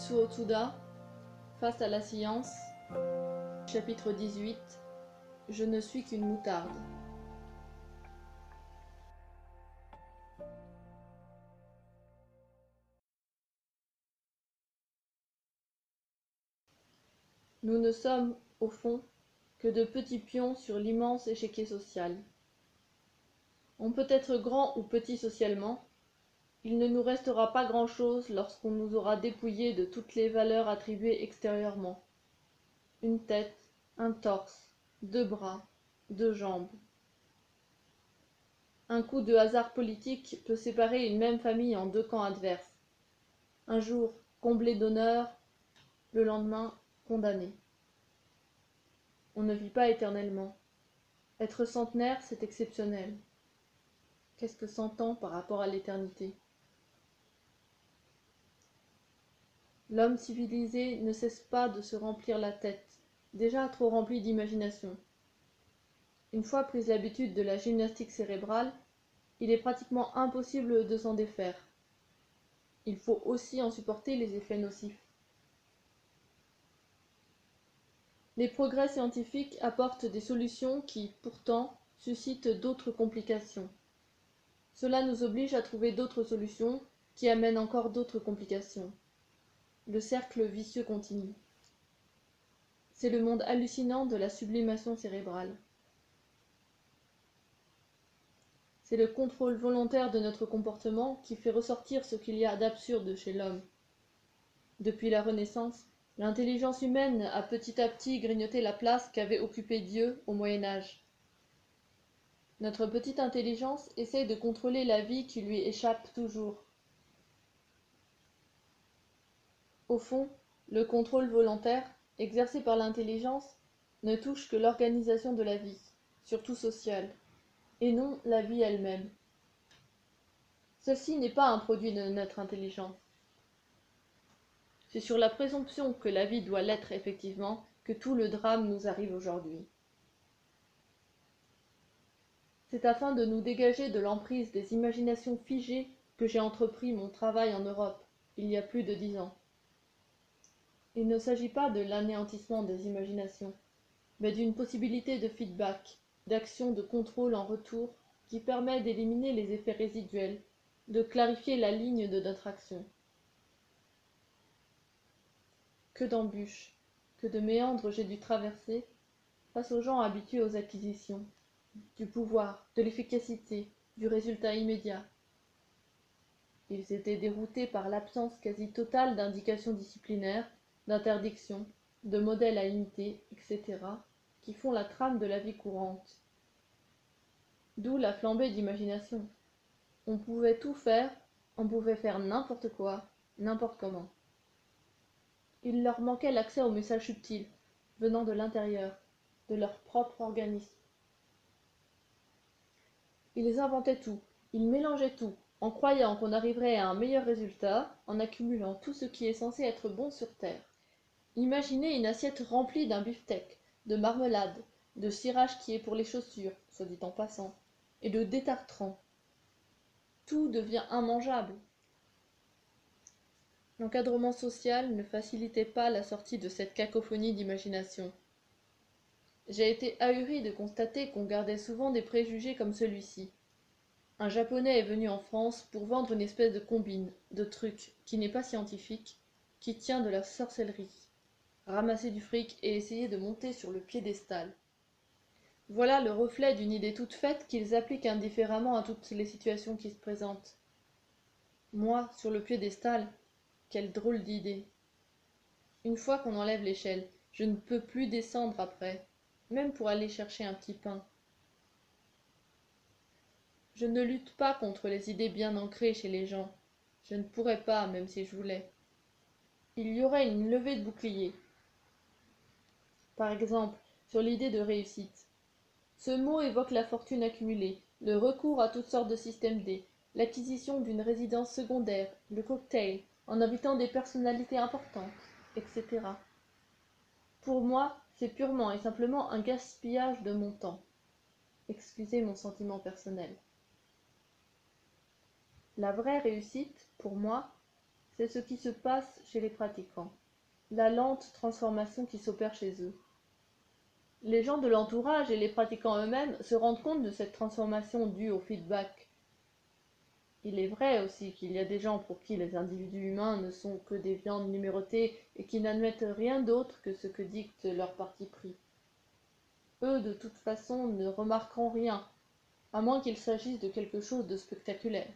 Mitsuo Tsuda, Face à la science, chapitre 18 Je ne suis qu'une moutarde. Nous ne sommes, au fond, que de petits pions sur l'immense échiquier social. On peut être grand ou petit socialement, il ne nous restera pas grand-chose lorsqu'on nous aura dépouillés de toutes les valeurs attribuées extérieurement. Une tête, un torse, deux bras, deux jambes. Un coup de hasard politique peut séparer une même famille en deux camps adverses. Un jour comblé d'honneur, le lendemain condamné. On ne vit pas éternellement. Être centenaire, c'est exceptionnel. Qu'est-ce que cent ans par rapport à l'éternité? L'homme civilisé ne cesse pas de se remplir la tête, déjà trop remplie d'imagination. Une fois prise l'habitude de la gymnastique cérébrale, il est pratiquement impossible de s'en défaire. Il faut aussi en supporter les effets nocifs. Les progrès scientifiques apportent des solutions qui, pourtant, suscitent d'autres complications. Cela nous oblige à trouver d'autres solutions qui amènent encore d'autres complications le cercle vicieux continue. C'est le monde hallucinant de la sublimation cérébrale. C'est le contrôle volontaire de notre comportement qui fait ressortir ce qu'il y a d'absurde chez l'homme. Depuis la Renaissance, l'intelligence humaine a petit à petit grignoté la place qu'avait occupée Dieu au Moyen Âge. Notre petite intelligence essaie de contrôler la vie qui lui échappe toujours. Au fond, le contrôle volontaire, exercé par l'intelligence, ne touche que l'organisation de la vie, surtout sociale, et non la vie elle-même. Ceci n'est pas un produit de notre intelligence. C'est sur la présomption que la vie doit l'être effectivement que tout le drame nous arrive aujourd'hui. C'est afin de nous dégager de l'emprise des imaginations figées que j'ai entrepris mon travail en Europe, il y a plus de dix ans. Il ne s'agit pas de l'anéantissement des imaginations, mais d'une possibilité de feedback, d'action de contrôle en retour qui permet d'éliminer les effets résiduels, de clarifier la ligne de notre action. Que d'embûches, que de méandres j'ai dû traverser face aux gens habitués aux acquisitions, du pouvoir, de l'efficacité, du résultat immédiat. Ils étaient déroutés par l'absence quasi totale d'indications disciplinaires d'interdictions, de modèles à imiter, etc., qui font la trame de la vie courante. D'où la flambée d'imagination. On pouvait tout faire, on pouvait faire n'importe quoi, n'importe comment. Il leur manquait l'accès aux messages subtils, venant de l'intérieur, de leur propre organisme. Ils inventaient tout, ils mélangeaient tout, en croyant qu'on arriverait à un meilleur résultat en accumulant tout ce qui est censé être bon sur Terre. Imaginez une assiette remplie d'un beefsteak, de marmelade, de cirage qui est pour les chaussures, soit dit en passant, et de détartrant. Tout devient immangeable. L'encadrement social ne facilitait pas la sortie de cette cacophonie d'imagination. J'ai été ahuri de constater qu'on gardait souvent des préjugés comme celui-ci. Un japonais est venu en France pour vendre une espèce de combine, de truc, qui n'est pas scientifique, qui tient de la sorcellerie ramasser du fric et essayer de monter sur le piédestal. Voilà le reflet d'une idée toute faite qu'ils appliquent indifféremment à toutes les situations qui se présentent. Moi, sur le piédestal, quelle drôle d'idée. Une fois qu'on enlève l'échelle, je ne peux plus descendre après, même pour aller chercher un petit pain. Je ne lutte pas contre les idées bien ancrées chez les gens. Je ne pourrais pas, même si je voulais. Il y aurait une levée de bouclier, par exemple, sur l'idée de réussite. Ce mot évoque la fortune accumulée, le recours à toutes sortes de systèmes D, l'acquisition d'une résidence secondaire, le cocktail, en invitant des personnalités importantes, etc. Pour moi, c'est purement et simplement un gaspillage de mon temps. Excusez mon sentiment personnel. La vraie réussite, pour moi, c'est ce qui se passe chez les pratiquants, la lente transformation qui s'opère chez eux. Les gens de l'entourage et les pratiquants eux-mêmes se rendent compte de cette transformation due au feedback. Il est vrai aussi qu'il y a des gens pour qui les individus humains ne sont que des viandes numérotées et qui n'admettent rien d'autre que ce que dicte leur parti pris. Eux, de toute façon, ne remarqueront rien, à moins qu'il s'agisse de quelque chose de spectaculaire.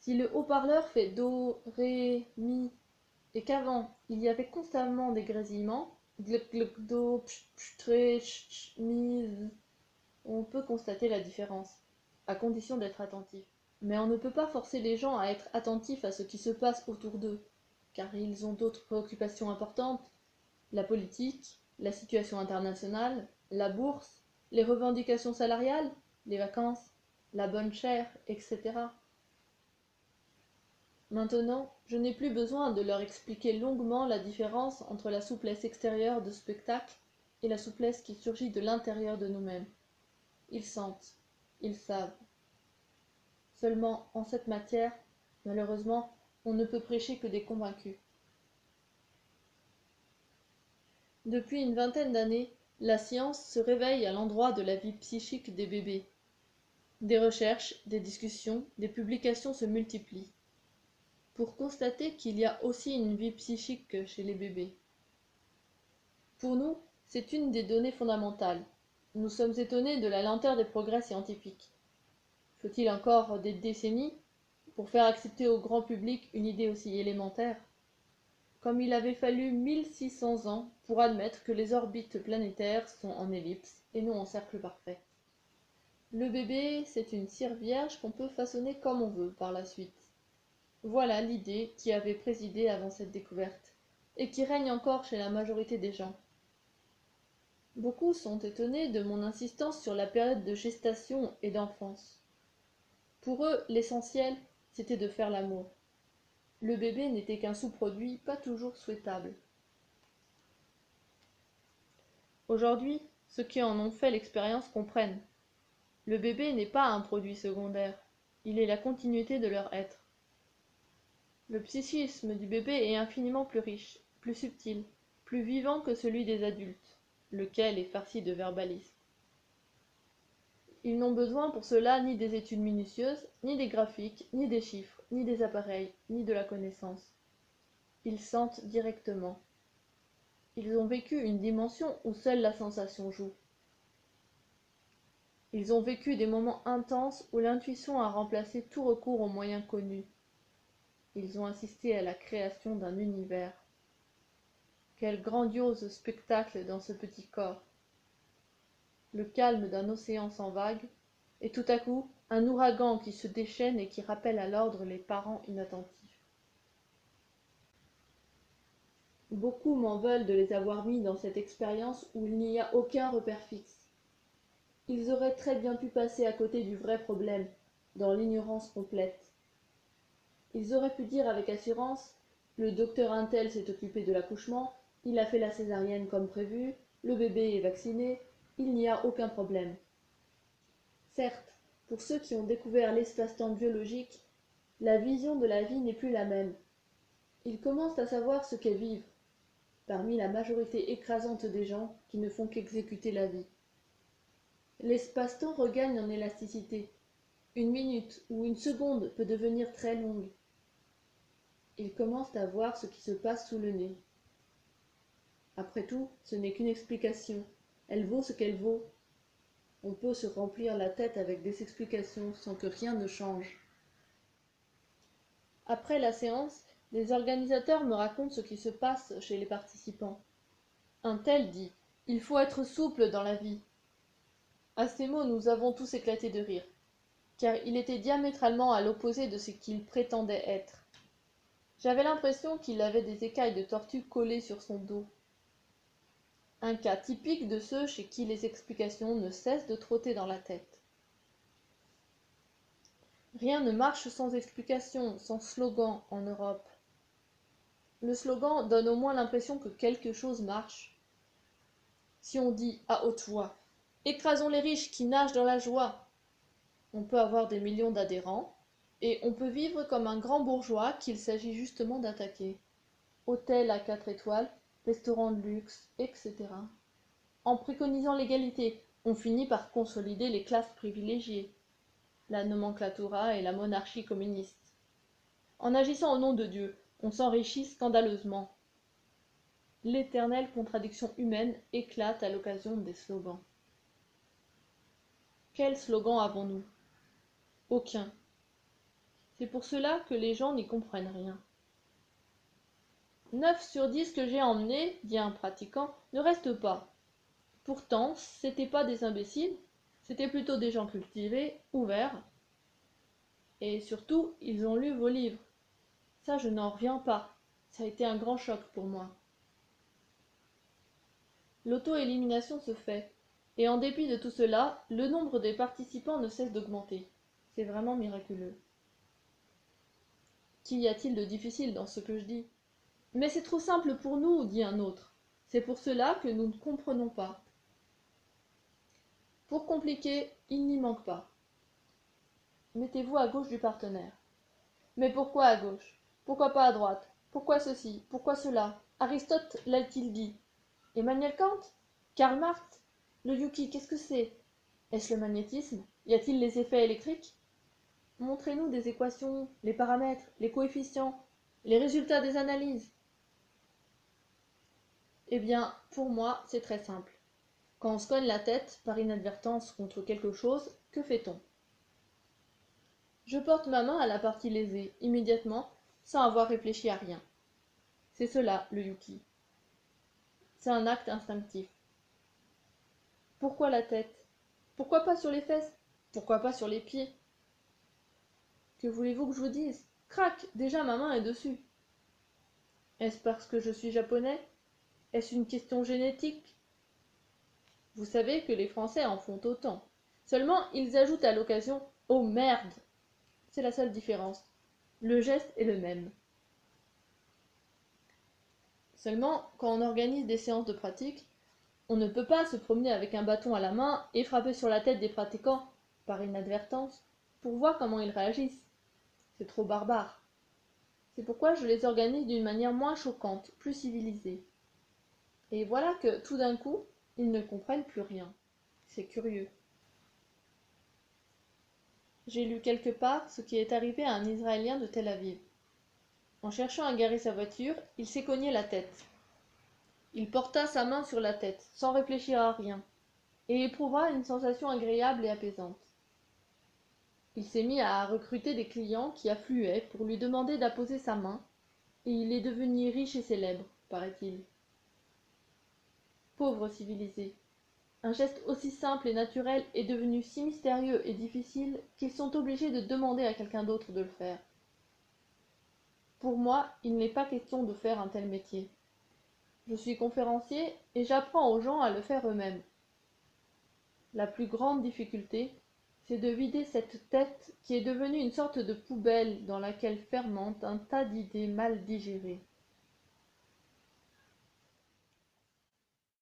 Si le haut-parleur fait do, ré, mi, et qu'avant il y avait constamment des grésillements, do, mi, on peut constater la différence, à condition d'être attentif. Mais on ne peut pas forcer les gens à être attentifs à ce qui se passe autour d'eux, car ils ont d'autres préoccupations importantes, la politique, la situation internationale, la bourse, les revendications salariales, les vacances, la bonne chère, etc. Maintenant, je n'ai plus besoin de leur expliquer longuement la différence entre la souplesse extérieure de spectacle et la souplesse qui surgit de l'intérieur de nous-mêmes. Ils sentent, ils savent. Seulement, en cette matière, malheureusement, on ne peut prêcher que des convaincus. Depuis une vingtaine d'années, la science se réveille à l'endroit de la vie psychique des bébés. Des recherches, des discussions, des publications se multiplient pour constater qu'il y a aussi une vie psychique chez les bébés. Pour nous, c'est une des données fondamentales. Nous sommes étonnés de la lenteur des progrès scientifiques. Faut-il encore des décennies pour faire accepter au grand public une idée aussi élémentaire? Comme il avait fallu 1600 ans pour admettre que les orbites planétaires sont en ellipse et non en cercle parfait. Le bébé, c'est une cire vierge qu'on peut façonner comme on veut par la suite. Voilà l'idée qui avait présidé avant cette découverte, et qui règne encore chez la majorité des gens. Beaucoup sont étonnés de mon insistance sur la période de gestation et d'enfance. Pour eux, l'essentiel, c'était de faire l'amour. Le bébé n'était qu'un sous-produit pas toujours souhaitable. Aujourd'hui, ceux qui en ont fait l'expérience comprennent. Le bébé n'est pas un produit secondaire, il est la continuité de leur être. Le psychisme du bébé est infiniment plus riche, plus subtil, plus vivant que celui des adultes, lequel est farci de verbalisme. Ils n'ont besoin pour cela ni des études minutieuses, ni des graphiques, ni des chiffres, ni des appareils, ni de la connaissance. Ils sentent directement. Ils ont vécu une dimension où seule la sensation joue. Ils ont vécu des moments intenses où l'intuition a remplacé tout recours aux moyens connus ils ont assisté à la création d'un univers. Quel grandiose spectacle dans ce petit corps. Le calme d'un océan sans vagues, et tout à coup un ouragan qui se déchaîne et qui rappelle à l'ordre les parents inattentifs. Beaucoup m'en veulent de les avoir mis dans cette expérience où il n'y a aucun repère fixe. Ils auraient très bien pu passer à côté du vrai problème, dans l'ignorance complète. Ils auraient pu dire avec assurance le docteur Intel s'est occupé de l'accouchement, il a fait la césarienne comme prévu, le bébé est vacciné, il n'y a aucun problème. Certes, pour ceux qui ont découvert l'espace-temps biologique, la vision de la vie n'est plus la même. Ils commencent à savoir ce qu'est vivre, parmi la majorité écrasante des gens qui ne font qu'exécuter la vie. L'espace-temps regagne en élasticité. Une minute ou une seconde peut devenir très longue. Ils commencent à voir ce qui se passe sous le nez. Après tout, ce n'est qu'une explication. Elle vaut ce qu'elle vaut. On peut se remplir la tête avec des explications sans que rien ne change. Après la séance, les organisateurs me racontent ce qui se passe chez les participants. Un tel dit Il faut être souple dans la vie. À ces mots, nous avons tous éclaté de rire, car il était diamétralement à l'opposé de ce qu'il prétendait être. J'avais l'impression qu'il avait des écailles de tortue collées sur son dos. Un cas typique de ceux chez qui les explications ne cessent de trotter dans la tête. Rien ne marche sans explication, sans slogan en Europe. Le slogan donne au moins l'impression que quelque chose marche. Si on dit à haute voix Écrasons les riches qui nagent dans la joie, on peut avoir des millions d'adhérents, et on peut vivre comme un grand bourgeois qu'il s'agit justement d'attaquer. Hôtel à quatre étoiles, restaurants de luxe, etc. En préconisant l'égalité, on finit par consolider les classes privilégiées, la nomenclatura et la monarchie communiste. En agissant au nom de Dieu, on s'enrichit scandaleusement. L'éternelle contradiction humaine éclate à l'occasion des slogans. Quel slogan avons-nous? Aucun. C'est pour cela que les gens n'y comprennent rien. Neuf sur dix que j'ai emmenés, dit un pratiquant, ne restent pas. Pourtant, c'étaient pas des imbéciles, c'étaient plutôt des gens cultivés, ouverts. Et surtout, ils ont lu vos livres. Ça, je n'en reviens pas. Ça a été un grand choc pour moi. L'auto-élimination se fait. Et en dépit de tout cela, le nombre des participants ne cesse d'augmenter. C'est vraiment miraculeux. Qu'y a-t-il de difficile dans ce que je dis? Mais c'est trop simple pour nous, dit un autre. C'est pour cela que nous ne comprenons pas. Pour compliquer, il n'y manque pas. Mettez-vous à gauche du partenaire. Mais pourquoi à gauche? Pourquoi pas à droite? Pourquoi ceci? Pourquoi cela? Aristote l'a-t-il dit. Emmanuel Kant? Karl Marx? Le Yuki, qu'est-ce que c'est? Est-ce le magnétisme? Y a-t-il les effets électriques? Montrez-nous des équations, les paramètres, les coefficients, les résultats des analyses. Eh bien, pour moi, c'est très simple. Quand on se cogne la tête par inadvertance contre quelque chose, que fait-on? Je porte ma main à la partie lésée, immédiatement, sans avoir réfléchi à rien. C'est cela, le yuki. C'est un acte instinctif. Pourquoi la tête? Pourquoi pas sur les fesses? Pourquoi pas sur les pieds? Que voulez-vous que je vous dise? Crac Déjà ma main est dessus. Est-ce parce que je suis japonais? Est-ce une question génétique? Vous savez que les Français en font autant. Seulement, ils ajoutent à l'occasion Oh merde C'est la seule différence. Le geste est le même. Seulement, quand on organise des séances de pratique, on ne peut pas se promener avec un bâton à la main et frapper sur la tête des pratiquants, par inadvertance, pour voir comment ils réagissent. C'est trop barbare. C'est pourquoi je les organise d'une manière moins choquante, plus civilisée. Et voilà que, tout d'un coup, ils ne comprennent plus rien. C'est curieux. J'ai lu quelque part ce qui est arrivé à un Israélien de Tel Aviv. En cherchant à garer sa voiture, il s'est cogné la tête il porta sa main sur la tête sans réfléchir à rien et éprouva une sensation agréable et apaisante il s'est mis à recruter des clients qui affluaient pour lui demander d'apposer sa main et il est devenu riche et célèbre paraît-il. Pauvre civilisé un geste aussi simple et naturel est devenu si mystérieux et difficile qu'ils sont obligés de demander à quelqu'un d'autre de le faire. Pour moi il n'est pas question de faire un tel métier. Je suis conférencier et j'apprends aux gens à le faire eux-mêmes. La plus grande difficulté, c'est de vider cette tête qui est devenue une sorte de poubelle dans laquelle fermente un tas d'idées mal digérées.